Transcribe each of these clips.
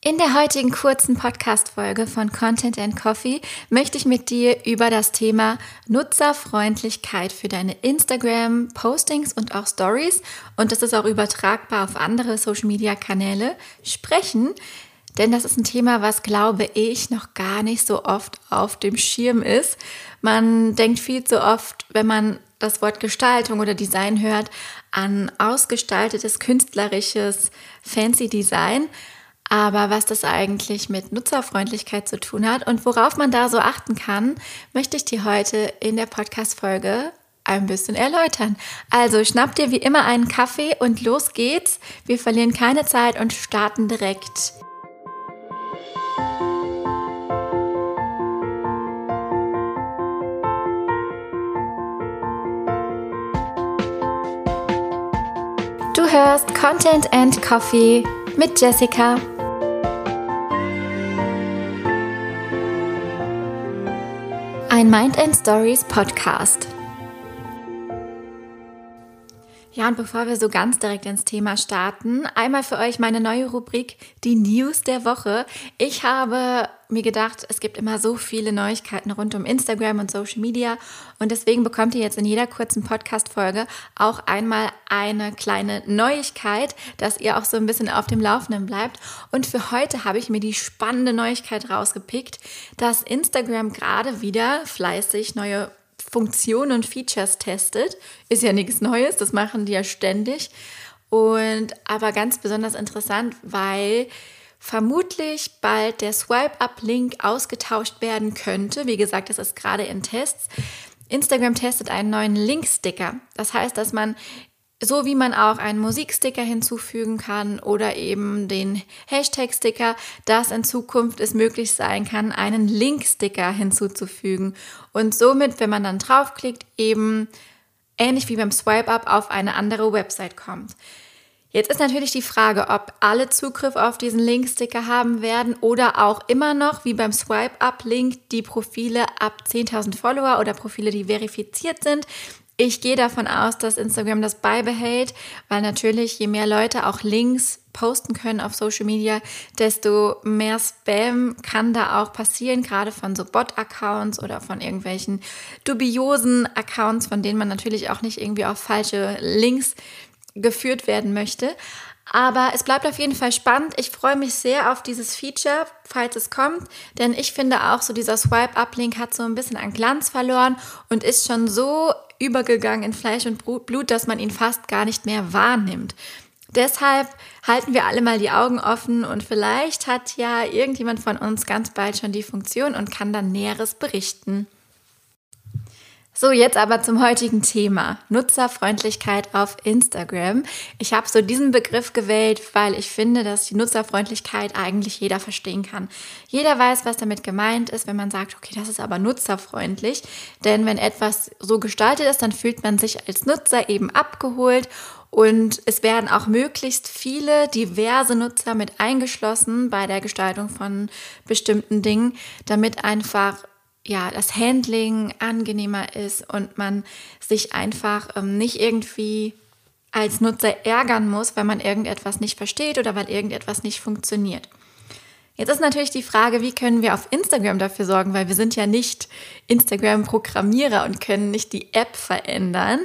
In der heutigen kurzen Podcast-Folge von Content and Coffee möchte ich mit dir über das Thema Nutzerfreundlichkeit für deine Instagram-Postings und auch Stories und das ist auch übertragbar auf andere Social-Media-Kanäle sprechen. Denn das ist ein Thema, was, glaube ich, noch gar nicht so oft auf dem Schirm ist. Man denkt viel zu oft, wenn man das Wort Gestaltung oder Design hört, an ausgestaltetes, künstlerisches, fancy Design. Aber was das eigentlich mit Nutzerfreundlichkeit zu tun hat und worauf man da so achten kann, möchte ich dir heute in der Podcast-Folge ein bisschen erläutern. Also schnapp dir wie immer einen Kaffee und los geht's. Wir verlieren keine Zeit und starten direkt. Du hörst Content and Coffee mit Jessica. Ein Mind and Stories Podcast. Und bevor wir so ganz direkt ins Thema starten, einmal für euch meine neue Rubrik, die News der Woche. Ich habe mir gedacht, es gibt immer so viele Neuigkeiten rund um Instagram und Social Media und deswegen bekommt ihr jetzt in jeder kurzen Podcast-Folge auch einmal eine kleine Neuigkeit, dass ihr auch so ein bisschen auf dem Laufenden bleibt. Und für heute habe ich mir die spannende Neuigkeit rausgepickt, dass Instagram gerade wieder fleißig neue Funktionen und Features testet. Ist ja nichts Neues, das machen die ja ständig. Und aber ganz besonders interessant, weil vermutlich bald der Swipe-Up-Link ausgetauscht werden könnte. Wie gesagt, das ist gerade in Tests. Instagram testet einen neuen Link-Sticker. Das heißt, dass man so wie man auch einen Musiksticker hinzufügen kann oder eben den Hashtag-Sticker, dass in Zukunft es möglich sein kann, einen Link-Sticker hinzuzufügen. Und somit, wenn man dann draufklickt, eben ähnlich wie beim Swipe-Up auf eine andere Website kommt. Jetzt ist natürlich die Frage, ob alle Zugriff auf diesen Link-Sticker haben werden oder auch immer noch, wie beim Swipe-Up-Link, die Profile ab 10.000 Follower oder Profile, die verifiziert sind. Ich gehe davon aus, dass Instagram das beibehält, weil natürlich je mehr Leute auch Links posten können auf Social Media, desto mehr Spam kann da auch passieren, gerade von so Bot-Accounts oder von irgendwelchen dubiosen Accounts, von denen man natürlich auch nicht irgendwie auf falsche Links geführt werden möchte. Aber es bleibt auf jeden Fall spannend. Ich freue mich sehr auf dieses Feature, falls es kommt, denn ich finde auch so dieser Swipe-Up-Link hat so ein bisschen an Glanz verloren und ist schon so übergegangen in Fleisch und Blut, dass man ihn fast gar nicht mehr wahrnimmt. Deshalb halten wir alle mal die Augen offen und vielleicht hat ja irgendjemand von uns ganz bald schon die Funktion und kann dann Näheres berichten. So, jetzt aber zum heutigen Thema. Nutzerfreundlichkeit auf Instagram. Ich habe so diesen Begriff gewählt, weil ich finde, dass die Nutzerfreundlichkeit eigentlich jeder verstehen kann. Jeder weiß, was damit gemeint ist, wenn man sagt, okay, das ist aber nutzerfreundlich. Denn wenn etwas so gestaltet ist, dann fühlt man sich als Nutzer eben abgeholt und es werden auch möglichst viele diverse Nutzer mit eingeschlossen bei der Gestaltung von bestimmten Dingen, damit einfach ja, das Handling angenehmer ist und man sich einfach ähm, nicht irgendwie als Nutzer ärgern muss, weil man irgendetwas nicht versteht oder weil irgendetwas nicht funktioniert. Jetzt ist natürlich die Frage, wie können wir auf Instagram dafür sorgen, weil wir sind ja nicht Instagram-Programmierer und können nicht die App verändern,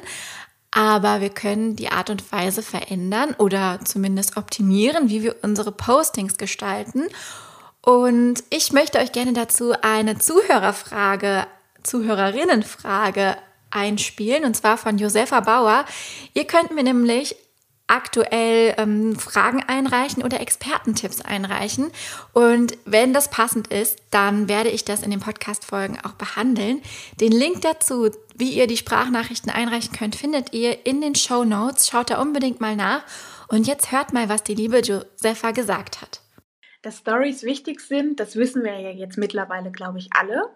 aber wir können die Art und Weise verändern oder zumindest optimieren, wie wir unsere Postings gestalten und ich möchte euch gerne dazu eine Zuhörerfrage, Zuhörerinnenfrage einspielen, und zwar von Josefa Bauer. Ihr könnt mir nämlich aktuell ähm, Fragen einreichen oder Expertentipps einreichen. Und wenn das passend ist, dann werde ich das in den Podcast-Folgen auch behandeln. Den Link dazu, wie ihr die Sprachnachrichten einreichen könnt, findet ihr in den Show Notes. Schaut da unbedingt mal nach. Und jetzt hört mal, was die liebe Josefa gesagt hat. Dass Stories wichtig sind, das wissen wir ja jetzt mittlerweile, glaube ich, alle.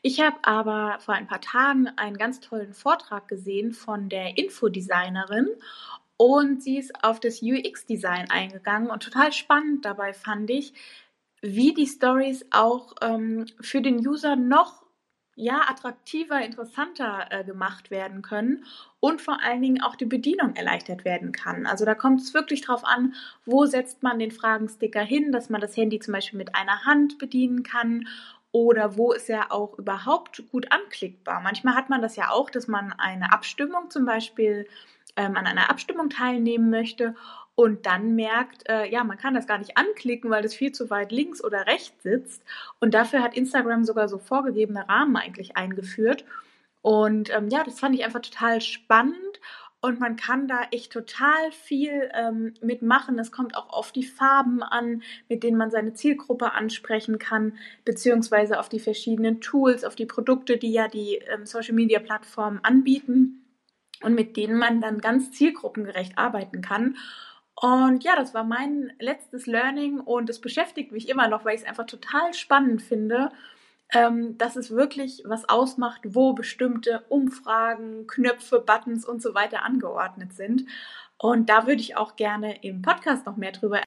Ich habe aber vor ein paar Tagen einen ganz tollen Vortrag gesehen von der Infodesignerin und sie ist auf das UX-Design eingegangen und total spannend dabei fand ich, wie die Stories auch ähm, für den User noch ja, attraktiver, interessanter äh, gemacht werden können und vor allen Dingen auch die Bedienung erleichtert werden kann. Also da kommt es wirklich drauf an, wo setzt man den Fragensticker hin, dass man das Handy zum Beispiel mit einer Hand bedienen kann oder wo ist er auch überhaupt gut anklickbar. Manchmal hat man das ja auch, dass man eine Abstimmung zum Beispiel ähm, an einer Abstimmung teilnehmen möchte und dann merkt, äh, ja, man kann das gar nicht anklicken, weil das viel zu weit links oder rechts sitzt. Und dafür hat Instagram sogar so vorgegebene Rahmen eigentlich eingeführt. Und ähm, ja, das fand ich einfach total spannend und man kann da echt total viel ähm, mitmachen. Es kommt auch auf die Farben an, mit denen man seine Zielgruppe ansprechen kann, beziehungsweise auf die verschiedenen Tools, auf die Produkte, die ja die ähm, Social-Media-Plattformen anbieten und mit denen man dann ganz zielgruppengerecht arbeiten kann. Und ja, das war mein letztes Learning und es beschäftigt mich immer noch, weil ich es einfach total spannend finde, ähm, dass es wirklich was ausmacht, wo bestimmte Umfragen, Knöpfe, Buttons und so weiter angeordnet sind. Und da würde ich auch gerne im Podcast noch mehr drüber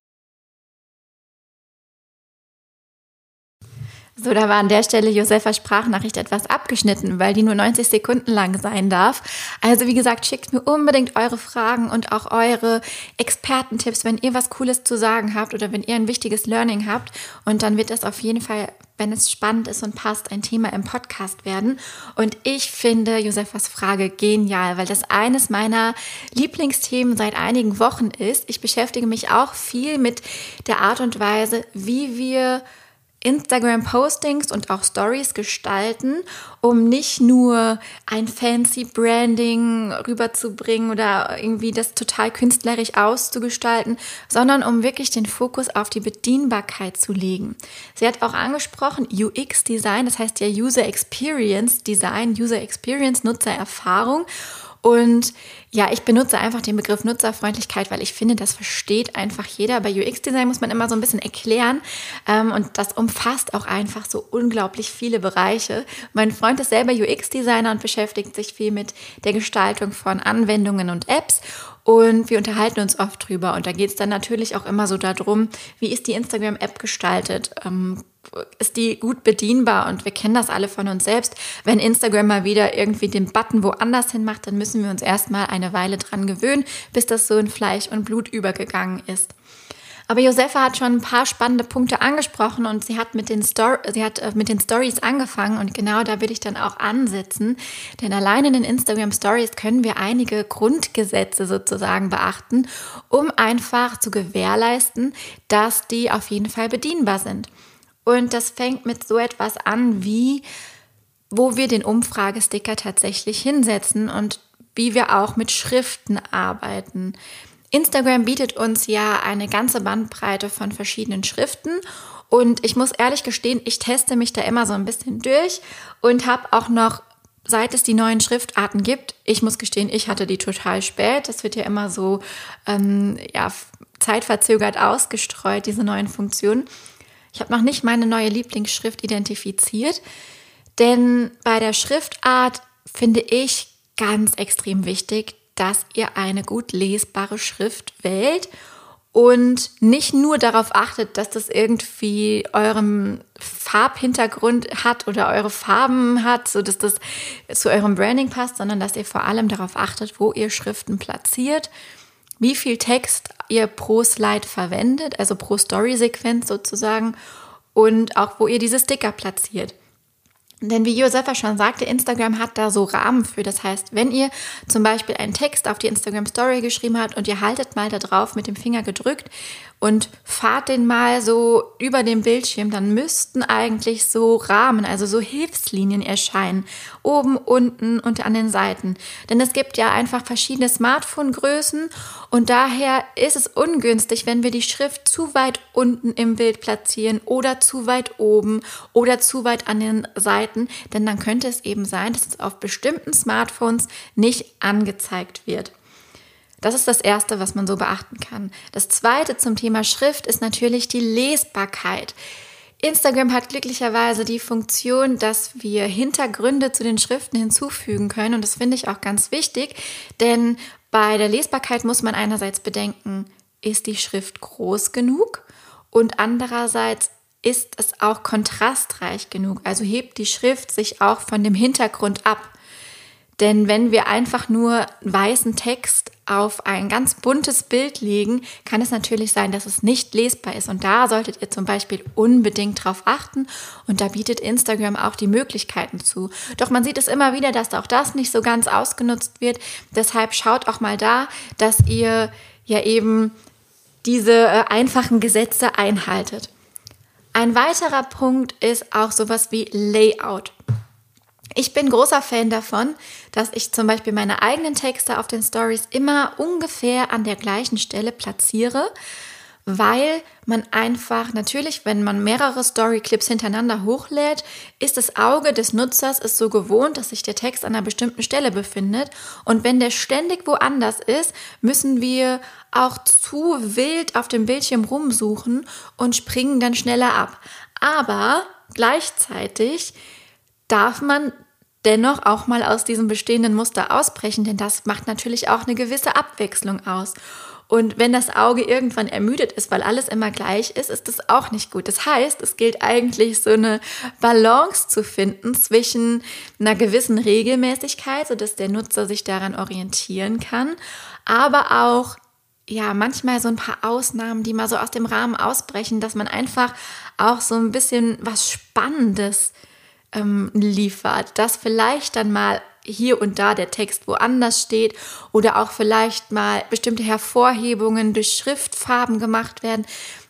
So, da war an der Stelle Josephas Sprachnachricht etwas abgeschnitten, weil die nur 90 Sekunden lang sein darf. Also wie gesagt, schickt mir unbedingt eure Fragen und auch eure Expertentipps, wenn ihr was Cooles zu sagen habt oder wenn ihr ein wichtiges Learning habt. Und dann wird das auf jeden Fall, wenn es spannend ist und passt, ein Thema im Podcast werden. Und ich finde Josephas Frage genial, weil das eines meiner Lieblingsthemen seit einigen Wochen ist. Ich beschäftige mich auch viel mit der Art und Weise, wie wir Instagram-Postings und auch Stories gestalten, um nicht nur ein fancy Branding rüberzubringen oder irgendwie das total künstlerisch auszugestalten, sondern um wirklich den Fokus auf die Bedienbarkeit zu legen. Sie hat auch angesprochen UX-Design, das heißt ja User Experience Design, User Experience, Nutzererfahrung. Und ja, ich benutze einfach den Begriff Nutzerfreundlichkeit, weil ich finde, das versteht einfach jeder. Bei UX-Design muss man immer so ein bisschen erklären ähm, und das umfasst auch einfach so unglaublich viele Bereiche. Mein Freund ist selber UX-Designer und beschäftigt sich viel mit der Gestaltung von Anwendungen und Apps und wir unterhalten uns oft drüber. Und da geht es dann natürlich auch immer so darum, wie ist die Instagram-App gestaltet? Ähm, ist die gut bedienbar und wir kennen das alle von uns selbst. Wenn Instagram mal wieder irgendwie den Button woanders hin macht, dann müssen wir uns erstmal eine Weile dran gewöhnen, bis das so in Fleisch und Blut übergegangen ist. Aber Josefa hat schon ein paar spannende Punkte angesprochen und sie hat mit den, Stor sie hat äh, mit den Stories angefangen und genau da will ich dann auch ansetzen. Denn allein in den Instagram Stories können wir einige Grundgesetze sozusagen beachten, um einfach zu gewährleisten, dass die auf jeden Fall bedienbar sind. Und das fängt mit so etwas an wie, wo wir den Umfragesticker tatsächlich hinsetzen und wie wir auch mit Schriften arbeiten. Instagram bietet uns ja eine ganze Bandbreite von verschiedenen Schriften und ich muss ehrlich gestehen, ich teste mich da immer so ein bisschen durch und habe auch noch seit es die neuen Schriftarten gibt, ich muss gestehen, ich hatte die total spät. Das wird ja immer so ähm, ja, zeitverzögert ausgestreut, diese neuen Funktionen. Ich habe noch nicht meine neue Lieblingsschrift identifiziert, denn bei der Schriftart finde ich ganz extrem wichtig, dass ihr eine gut lesbare Schrift wählt und nicht nur darauf achtet, dass das irgendwie eurem Farbhintergrund hat oder eure Farben hat, so dass das zu eurem Branding passt, sondern dass ihr vor allem darauf achtet, wo ihr Schriften platziert wie viel Text ihr pro Slide verwendet, also pro Story-Sequenz sozusagen, und auch wo ihr diese Sticker platziert. Denn wie Josefa schon sagte, Instagram hat da so Rahmen für. Das heißt, wenn ihr zum Beispiel einen Text auf die Instagram Story geschrieben habt und ihr haltet mal da drauf mit dem Finger gedrückt und fahrt den mal so über den Bildschirm, dann müssten eigentlich so Rahmen, also so Hilfslinien erscheinen. Oben, unten und an den Seiten. Denn es gibt ja einfach verschiedene Smartphone-Größen und daher ist es ungünstig, wenn wir die Schrift zu weit unten im Bild platzieren oder zu weit oben oder zu weit an den Seiten. Denn dann könnte es eben sein, dass es auf bestimmten Smartphones nicht angezeigt wird. Das ist das Erste, was man so beachten kann. Das Zweite zum Thema Schrift ist natürlich die Lesbarkeit. Instagram hat glücklicherweise die Funktion, dass wir Hintergründe zu den Schriften hinzufügen können. Und das finde ich auch ganz wichtig, denn bei der Lesbarkeit muss man einerseits bedenken, ist die Schrift groß genug? Und andererseits ist es auch kontrastreich genug. Also hebt die Schrift sich auch von dem Hintergrund ab. Denn wenn wir einfach nur weißen Text auf ein ganz buntes Bild legen, kann es natürlich sein, dass es nicht lesbar ist. Und da solltet ihr zum Beispiel unbedingt drauf achten. Und da bietet Instagram auch die Möglichkeiten zu. Doch man sieht es immer wieder, dass auch das nicht so ganz ausgenutzt wird. Deshalb schaut auch mal da, dass ihr ja eben diese äh, einfachen Gesetze einhaltet. Ein weiterer Punkt ist auch sowas wie Layout. Ich bin großer Fan davon, dass ich zum Beispiel meine eigenen Texte auf den Stories immer ungefähr an der gleichen Stelle platziere, weil man einfach natürlich, wenn man mehrere Storyclips hintereinander hochlädt, ist das Auge des Nutzers ist so gewohnt, dass sich der Text an einer bestimmten Stelle befindet. Und wenn der ständig woanders ist, müssen wir auch zu wild auf dem Bildschirm rumsuchen und springen dann schneller ab. Aber gleichzeitig darf man dennoch auch mal aus diesem bestehenden Muster ausbrechen, denn das macht natürlich auch eine gewisse Abwechslung aus. Und wenn das Auge irgendwann ermüdet ist, weil alles immer gleich ist, ist das auch nicht gut. Das heißt, es gilt eigentlich so eine Balance zu finden zwischen einer gewissen Regelmäßigkeit, sodass der Nutzer sich daran orientieren kann, aber auch ja, manchmal so ein paar Ausnahmen, die mal so aus dem Rahmen ausbrechen, dass man einfach auch so ein bisschen was Spannendes ähm, liefert, dass vielleicht dann mal hier und da der Text woanders steht oder auch vielleicht mal bestimmte Hervorhebungen durch Schriftfarben gemacht werden,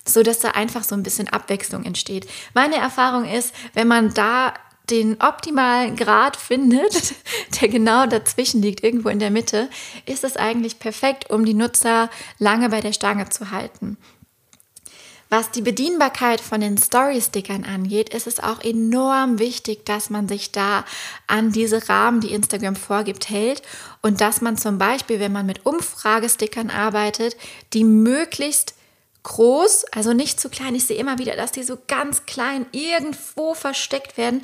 so dass da einfach so ein bisschen Abwechslung entsteht. Meine Erfahrung ist, wenn man da den optimalen Grad findet, der genau dazwischen liegt, irgendwo in der Mitte, ist es eigentlich perfekt, um die Nutzer lange bei der Stange zu halten. Was die Bedienbarkeit von den Story-Stickern angeht, ist es auch enorm wichtig, dass man sich da an diese Rahmen, die Instagram vorgibt, hält und dass man zum Beispiel, wenn man mit Umfragestickern arbeitet, die möglichst groß, also nicht zu klein. Ich sehe immer wieder, dass die so ganz klein irgendwo versteckt werden.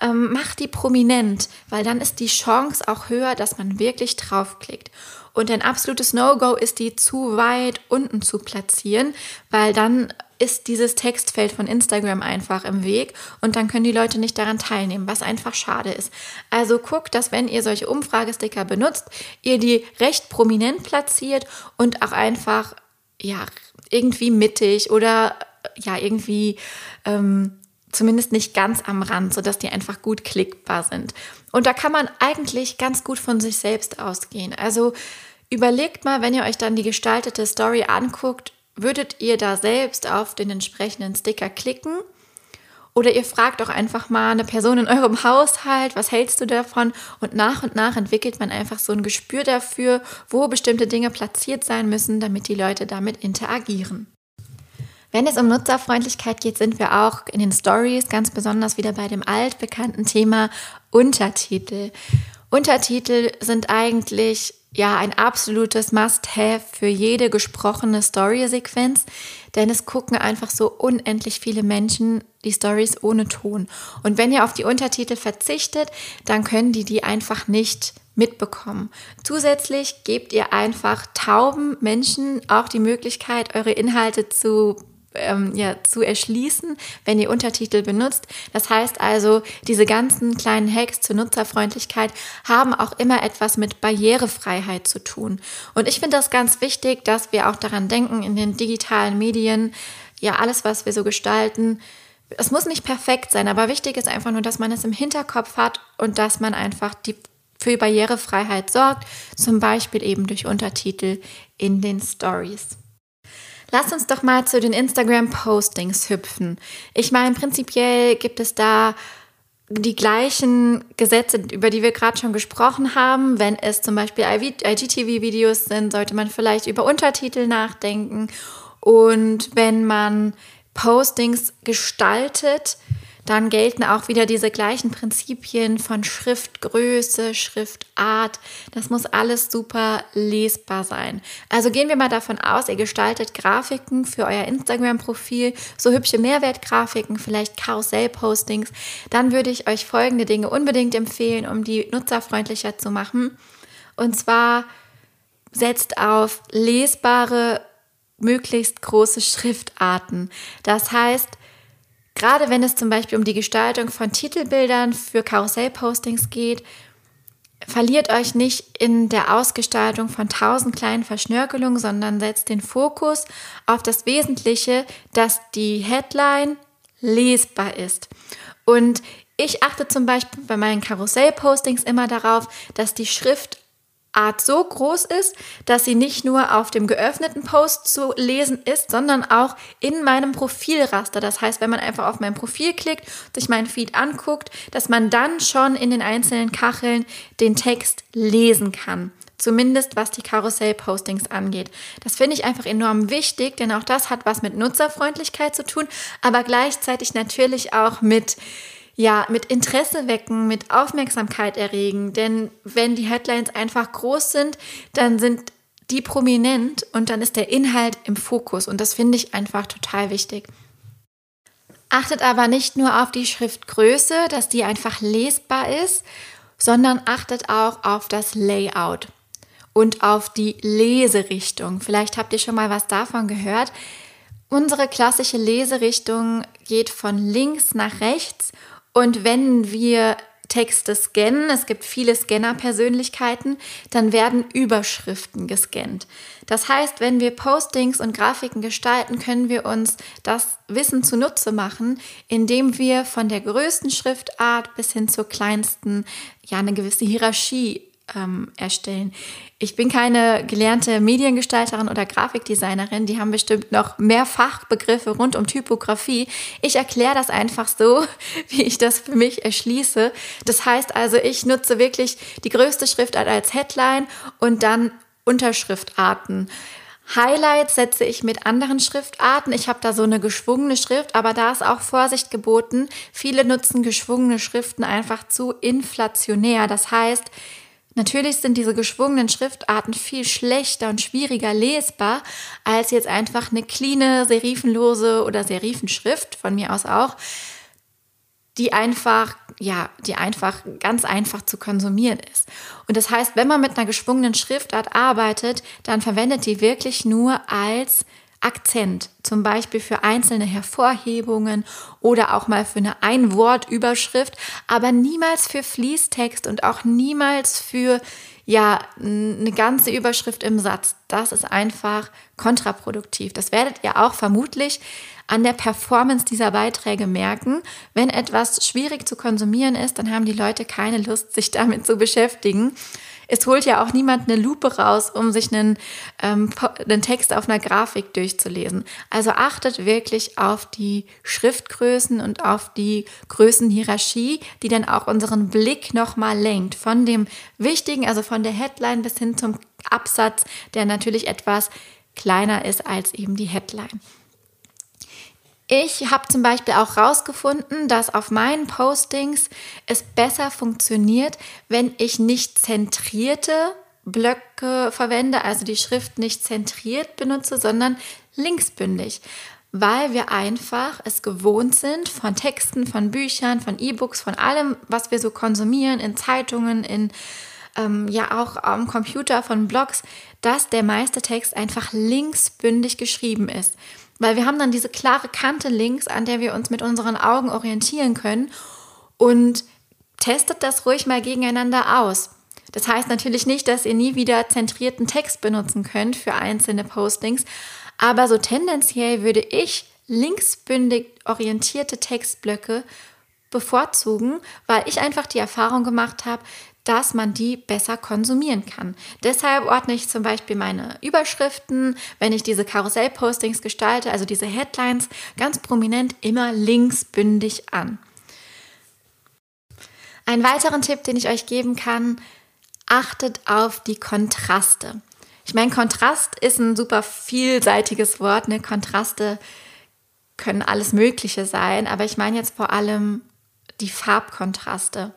Ähm, macht die prominent, weil dann ist die Chance auch höher, dass man wirklich draufklickt. Und ein absolutes No-Go ist, die zu weit unten zu platzieren, weil dann ist dieses Textfeld von Instagram einfach im Weg und dann können die Leute nicht daran teilnehmen, was einfach schade ist. Also guckt, dass wenn ihr solche Umfragesticker benutzt, ihr die recht prominent platziert und auch einfach ja irgendwie mittig oder ja irgendwie ähm, zumindest nicht ganz am Rand, sodass die einfach gut klickbar sind. Und da kann man eigentlich ganz gut von sich selbst ausgehen. Also überlegt mal, wenn ihr euch dann die gestaltete Story anguckt, würdet ihr da selbst auf den entsprechenden Sticker klicken? Oder ihr fragt auch einfach mal eine Person in eurem Haushalt, was hältst du davon? Und nach und nach entwickelt man einfach so ein Gespür dafür, wo bestimmte Dinge platziert sein müssen, damit die Leute damit interagieren. Wenn es um Nutzerfreundlichkeit geht, sind wir auch in den Stories ganz besonders wieder bei dem altbekannten Thema Untertitel. Untertitel sind eigentlich ja ein absolutes Must-have für jede gesprochene Story-Sequenz, denn es gucken einfach so unendlich viele Menschen die Stories ohne Ton. Und wenn ihr auf die Untertitel verzichtet, dann können die die einfach nicht mitbekommen. Zusätzlich gebt ihr einfach tauben Menschen auch die Möglichkeit, eure Inhalte zu ähm, ja, zu erschließen, wenn ihr Untertitel benutzt. Das heißt also, diese ganzen kleinen Hacks zur Nutzerfreundlichkeit haben auch immer etwas mit Barrierefreiheit zu tun. Und ich finde das ganz wichtig, dass wir auch daran denken, in den digitalen Medien, ja, alles, was wir so gestalten, es muss nicht perfekt sein, aber wichtig ist einfach nur, dass man es im Hinterkopf hat und dass man einfach die für Barrierefreiheit sorgt, zum Beispiel eben durch Untertitel in den Stories. Lass uns doch mal zu den Instagram-Postings hüpfen. Ich meine, prinzipiell gibt es da die gleichen Gesetze, über die wir gerade schon gesprochen haben. Wenn es zum Beispiel IGTV-Videos sind, sollte man vielleicht über Untertitel nachdenken. Und wenn man Postings gestaltet, dann gelten auch wieder diese gleichen Prinzipien von Schriftgröße, Schriftart. Das muss alles super lesbar sein. Also gehen wir mal davon aus, ihr gestaltet Grafiken für euer Instagram-Profil, so hübsche Mehrwertgrafiken, vielleicht Karussell-Postings. Dann würde ich euch folgende Dinge unbedingt empfehlen, um die nutzerfreundlicher zu machen. Und zwar setzt auf lesbare, möglichst große Schriftarten. Das heißt, Gerade wenn es zum Beispiel um die Gestaltung von Titelbildern für Karussellpostings geht, verliert euch nicht in der Ausgestaltung von tausend kleinen Verschnörkelungen, sondern setzt den Fokus auf das Wesentliche, dass die Headline lesbar ist. Und ich achte zum Beispiel bei meinen Karussell-Postings immer darauf, dass die Schrift Art so groß ist, dass sie nicht nur auf dem geöffneten Post zu lesen ist, sondern auch in meinem Profilraster. Das heißt, wenn man einfach auf mein Profil klickt, sich meinen Feed anguckt, dass man dann schon in den einzelnen Kacheln den Text lesen kann. Zumindest was die Karussell-Postings angeht. Das finde ich einfach enorm wichtig, denn auch das hat was mit Nutzerfreundlichkeit zu tun, aber gleichzeitig natürlich auch mit ja, mit Interesse wecken, mit Aufmerksamkeit erregen. Denn wenn die Headlines einfach groß sind, dann sind die prominent und dann ist der Inhalt im Fokus. Und das finde ich einfach total wichtig. Achtet aber nicht nur auf die Schriftgröße, dass die einfach lesbar ist, sondern achtet auch auf das Layout und auf die Leserichtung. Vielleicht habt ihr schon mal was davon gehört. Unsere klassische Leserichtung geht von links nach rechts und wenn wir Texte scannen, es gibt viele Scanner-Persönlichkeiten, dann werden Überschriften gescannt. Das heißt, wenn wir Postings und Grafiken gestalten, können wir uns das Wissen zunutze machen, indem wir von der größten Schriftart bis hin zur kleinsten ja eine gewisse Hierarchie ähm, erstellen. Ich bin keine gelernte Mediengestalterin oder Grafikdesignerin, die haben bestimmt noch mehr Fachbegriffe rund um Typografie. Ich erkläre das einfach so, wie ich das für mich erschließe. Das heißt also, ich nutze wirklich die größte Schriftart als Headline und dann Unterschriftarten. Highlights setze ich mit anderen Schriftarten. Ich habe da so eine geschwungene Schrift, aber da ist auch Vorsicht geboten. Viele nutzen geschwungene Schriften einfach zu inflationär. Das heißt, Natürlich sind diese geschwungenen Schriftarten viel schlechter und schwieriger lesbar als jetzt einfach eine cleane, serifenlose oder Serifenschrift, von mir aus auch, die einfach, ja, die einfach ganz einfach zu konsumieren ist. Und das heißt, wenn man mit einer geschwungenen Schriftart arbeitet, dann verwendet die wirklich nur als Akzent, zum Beispiel für einzelne Hervorhebungen oder auch mal für eine Einwortüberschrift, aber niemals für Fließtext und auch niemals für ja eine ganze Überschrift im Satz. Das ist einfach kontraproduktiv. Das werdet ihr auch vermutlich an der Performance dieser Beiträge merken. Wenn etwas schwierig zu konsumieren ist, dann haben die Leute keine Lust, sich damit zu beschäftigen es holt ja auch niemand eine Lupe raus, um sich einen, ähm, einen Text auf einer Grafik durchzulesen. Also achtet wirklich auf die Schriftgrößen und auf die Größenhierarchie, die dann auch unseren Blick nochmal lenkt. Von dem Wichtigen, also von der Headline bis hin zum Absatz, der natürlich etwas kleiner ist als eben die Headline. Ich habe zum Beispiel auch herausgefunden, dass auf meinen Postings es besser funktioniert, wenn ich nicht zentrierte Blöcke verwende, also die Schrift nicht zentriert benutze, sondern linksbündig, weil wir einfach es gewohnt sind von Texten, von Büchern, von E-Books, von allem, was wir so konsumieren, in Zeitungen, in ähm, ja auch am Computer, von Blogs, dass der meiste Text einfach linksbündig geschrieben ist. Weil wir haben dann diese klare Kante links, an der wir uns mit unseren Augen orientieren können und testet das ruhig mal gegeneinander aus. Das heißt natürlich nicht, dass ihr nie wieder zentrierten Text benutzen könnt für einzelne Postings, aber so tendenziell würde ich linksbündig orientierte Textblöcke bevorzugen, weil ich einfach die Erfahrung gemacht habe, dass man die besser konsumieren kann. Deshalb ordne ich zum Beispiel meine Überschriften, wenn ich diese Karussell-Postings gestalte, also diese Headlines, ganz prominent immer linksbündig an. Einen weiteren Tipp, den ich euch geben kann, achtet auf die Kontraste. Ich meine, Kontrast ist ein super vielseitiges Wort. Ne? Kontraste können alles Mögliche sein, aber ich meine jetzt vor allem die Farbkontraste.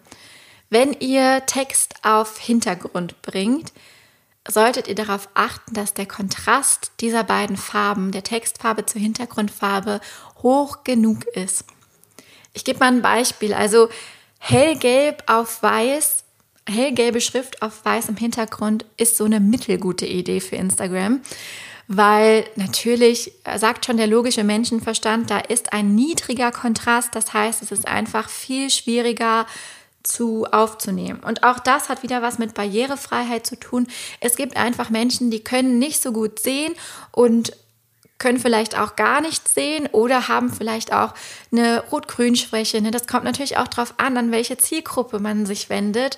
Wenn ihr Text auf Hintergrund bringt, solltet ihr darauf achten, dass der Kontrast dieser beiden Farben, der Textfarbe zur Hintergrundfarbe, hoch genug ist. Ich gebe mal ein Beispiel. Also hellgelb auf weiß, hellgelbe Schrift auf weißem Hintergrund ist so eine mittelgute Idee für Instagram, weil natürlich äh, sagt schon der logische Menschenverstand, da ist ein niedriger Kontrast, das heißt, es ist einfach viel schwieriger zu aufzunehmen. Und auch das hat wieder was mit Barrierefreiheit zu tun. Es gibt einfach Menschen, die können nicht so gut sehen und können vielleicht auch gar nichts sehen oder haben vielleicht auch eine Rot-Grün-Schwäche. Ne? Das kommt natürlich auch darauf an, an welche Zielgruppe man sich wendet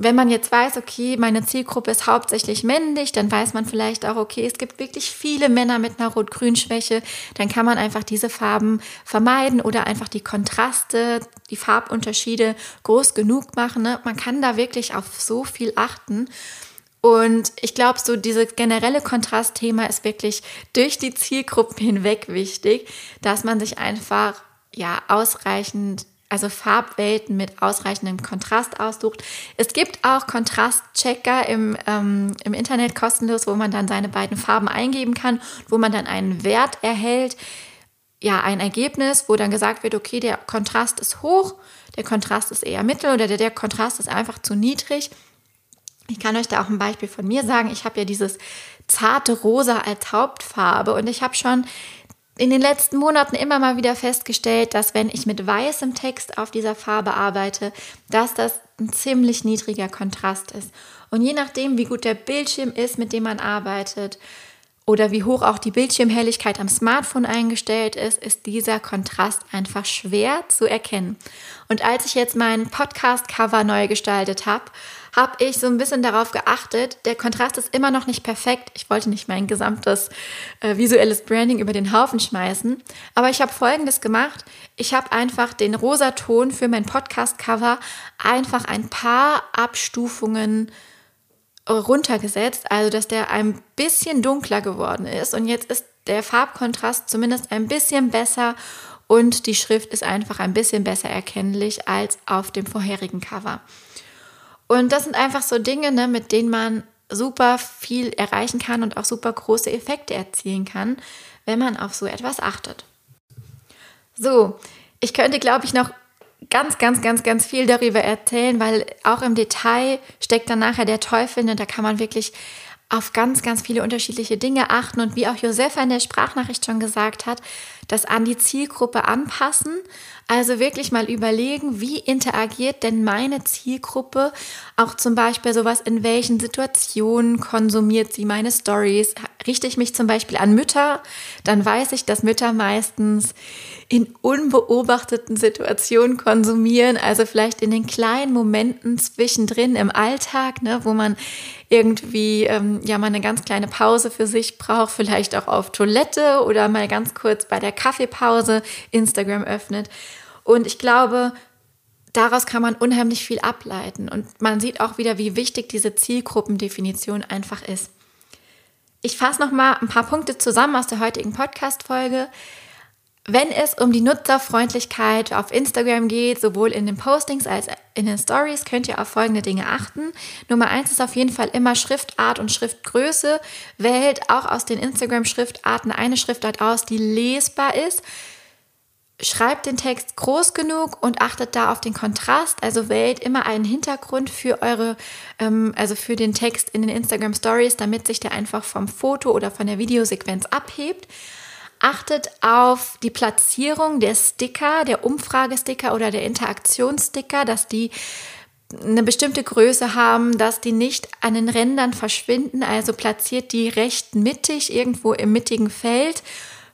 wenn man jetzt weiß, okay, meine Zielgruppe ist hauptsächlich männlich, dann weiß man vielleicht auch, okay, es gibt wirklich viele Männer mit einer Rot-Grün-Schwäche, dann kann man einfach diese Farben vermeiden oder einfach die Kontraste, die Farbunterschiede groß genug machen. Ne? Man kann da wirklich auf so viel achten. Und ich glaube, so dieses generelle Kontrastthema ist wirklich durch die Zielgruppen hinweg wichtig, dass man sich einfach ja ausreichend also Farbwelten mit ausreichendem Kontrast aussucht. Es gibt auch Kontrastchecker im, ähm, im Internet kostenlos, wo man dann seine beiden Farben eingeben kann, wo man dann einen Wert erhält, ja, ein Ergebnis, wo dann gesagt wird, okay, der Kontrast ist hoch, der Kontrast ist eher mittel oder der, der Kontrast ist einfach zu niedrig. Ich kann euch da auch ein Beispiel von mir sagen. Ich habe ja dieses zarte Rosa als Hauptfarbe und ich habe schon in den letzten Monaten immer mal wieder festgestellt, dass wenn ich mit weißem Text auf dieser Farbe arbeite, dass das ein ziemlich niedriger Kontrast ist. Und je nachdem, wie gut der Bildschirm ist, mit dem man arbeitet, oder wie hoch auch die Bildschirmhelligkeit am Smartphone eingestellt ist, ist dieser Kontrast einfach schwer zu erkennen. Und als ich jetzt mein Podcast-Cover neu gestaltet habe, habe ich so ein bisschen darauf geachtet, der Kontrast ist immer noch nicht perfekt. Ich wollte nicht mein gesamtes äh, visuelles Branding über den Haufen schmeißen, aber ich habe Folgendes gemacht. Ich habe einfach den Rosaton für mein Podcast-Cover einfach ein paar Abstufungen runtergesetzt, also dass der ein bisschen dunkler geworden ist und jetzt ist der Farbkontrast zumindest ein bisschen besser und die Schrift ist einfach ein bisschen besser erkennlich als auf dem vorherigen Cover. Und das sind einfach so Dinge, ne, mit denen man super viel erreichen kann und auch super große Effekte erzielen kann, wenn man auf so etwas achtet. So, ich könnte, glaube ich, noch ganz, ganz, ganz, ganz viel darüber erzählen, weil auch im Detail steckt dann nachher der Teufel, ne? da kann man wirklich auf ganz, ganz viele unterschiedliche Dinge achten und wie auch Josefa in der Sprachnachricht schon gesagt hat, das an die Zielgruppe anpassen. Also wirklich mal überlegen, wie interagiert denn meine Zielgruppe? Auch zum Beispiel sowas, in welchen Situationen konsumiert sie meine Stories? Richte ich mich zum Beispiel an Mütter, dann weiß ich, dass Mütter meistens in unbeobachteten Situationen konsumieren, also vielleicht in den kleinen Momenten zwischendrin im Alltag, ne, wo man irgendwie ähm, ja mal eine ganz kleine Pause für sich braucht, vielleicht auch auf Toilette oder mal ganz kurz bei der Kaffeepause Instagram öffnet. Und ich glaube, daraus kann man unheimlich viel ableiten. Und man sieht auch wieder, wie wichtig diese Zielgruppendefinition einfach ist. Ich fasse noch mal ein paar Punkte zusammen aus der heutigen Podcast-Folge. Wenn es um die Nutzerfreundlichkeit auf Instagram geht, sowohl in den Postings als in den Stories, könnt ihr auf folgende Dinge achten. Nummer eins ist auf jeden Fall immer Schriftart und Schriftgröße. Wählt auch aus den Instagram-Schriftarten eine Schriftart aus, die lesbar ist. Schreibt den Text groß genug und achtet da auf den Kontrast. Also wählt immer einen Hintergrund für eure, ähm, also für den Text in den Instagram Stories, damit sich der einfach vom Foto oder von der Videosequenz abhebt. Achtet auf die Platzierung der Sticker, der Umfragesticker oder der Interaktionssticker, dass die eine bestimmte Größe haben, dass die nicht an den Rändern verschwinden. Also platziert die recht mittig irgendwo im mittigen Feld.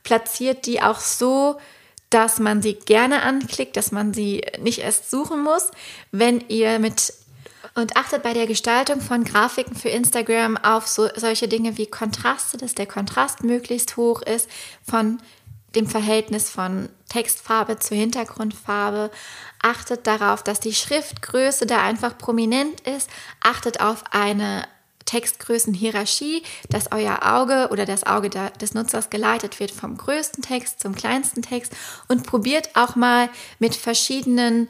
Platziert die auch so, dass man sie gerne anklickt, dass man sie nicht erst suchen muss. Wenn ihr mit und achtet bei der Gestaltung von Grafiken für Instagram auf so, solche Dinge wie Kontraste, dass der Kontrast möglichst hoch ist von dem Verhältnis von Textfarbe zu Hintergrundfarbe. Achtet darauf, dass die Schriftgröße da einfach prominent ist. Achtet auf eine Textgrößenhierarchie, dass euer Auge oder das Auge des Nutzers geleitet wird vom größten Text zum kleinsten Text und probiert auch mal mit verschiedenen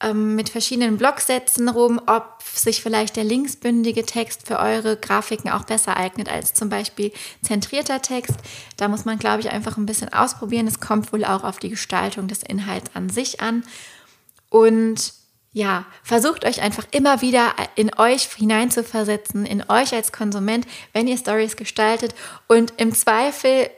ähm, mit verschiedenen Blocksätzen rum, ob sich vielleicht der linksbündige Text für eure Grafiken auch besser eignet als zum Beispiel zentrierter Text. Da muss man, glaube ich, einfach ein bisschen ausprobieren. Es kommt wohl auch auf die Gestaltung des Inhalts an sich an. Und ja, versucht euch einfach immer wieder in euch hineinzuversetzen, in euch als Konsument, wenn ihr Stories gestaltet. Und im Zweifel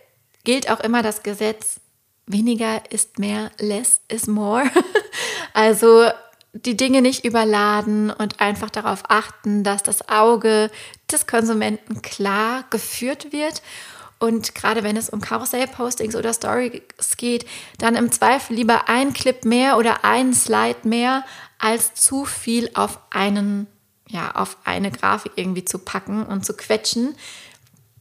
gilt auch immer das Gesetz, weniger ist mehr, less is more. also die Dinge nicht überladen und einfach darauf achten, dass das Auge des Konsumenten klar geführt wird. Und gerade wenn es um Karussell-Postings oder Stories geht, dann im Zweifel lieber ein Clip mehr oder ein Slide mehr als zu viel auf einen, ja, auf eine Grafik irgendwie zu packen und zu quetschen.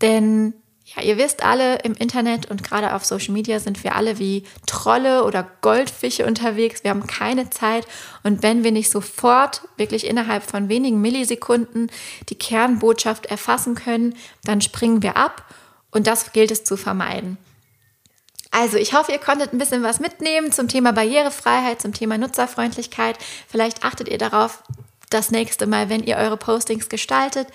Denn ja, ihr wisst alle, im Internet und gerade auf Social Media sind wir alle wie Trolle oder Goldfische unterwegs. Wir haben keine Zeit. Und wenn wir nicht sofort, wirklich innerhalb von wenigen Millisekunden, die Kernbotschaft erfassen können, dann springen wir ab. Und das gilt es zu vermeiden. Also, ich hoffe, ihr konntet ein bisschen was mitnehmen zum Thema Barrierefreiheit, zum Thema Nutzerfreundlichkeit. Vielleicht achtet ihr darauf das nächste Mal, wenn ihr eure Postings gestaltet.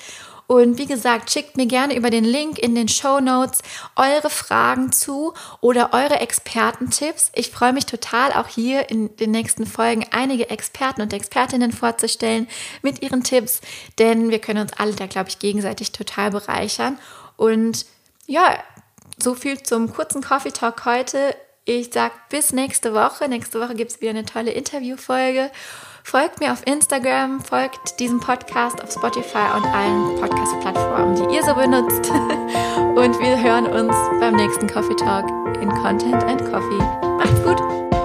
Und wie gesagt, schickt mir gerne über den Link in den Show Notes eure Fragen zu oder eure Expertentipps. Ich freue mich total, auch hier in den nächsten Folgen einige Experten und Expertinnen vorzustellen mit ihren Tipps, denn wir können uns alle da, glaube ich, gegenseitig total bereichern. Und ja, so viel zum kurzen Coffee Talk heute. Ich sage bis nächste Woche. Nächste Woche gibt es wieder eine tolle Interviewfolge. Folgt mir auf Instagram, folgt diesem Podcast auf Spotify und allen Podcast-Plattformen, die ihr so benutzt. Und wir hören uns beim nächsten Coffee Talk in Content and Coffee. Macht's gut!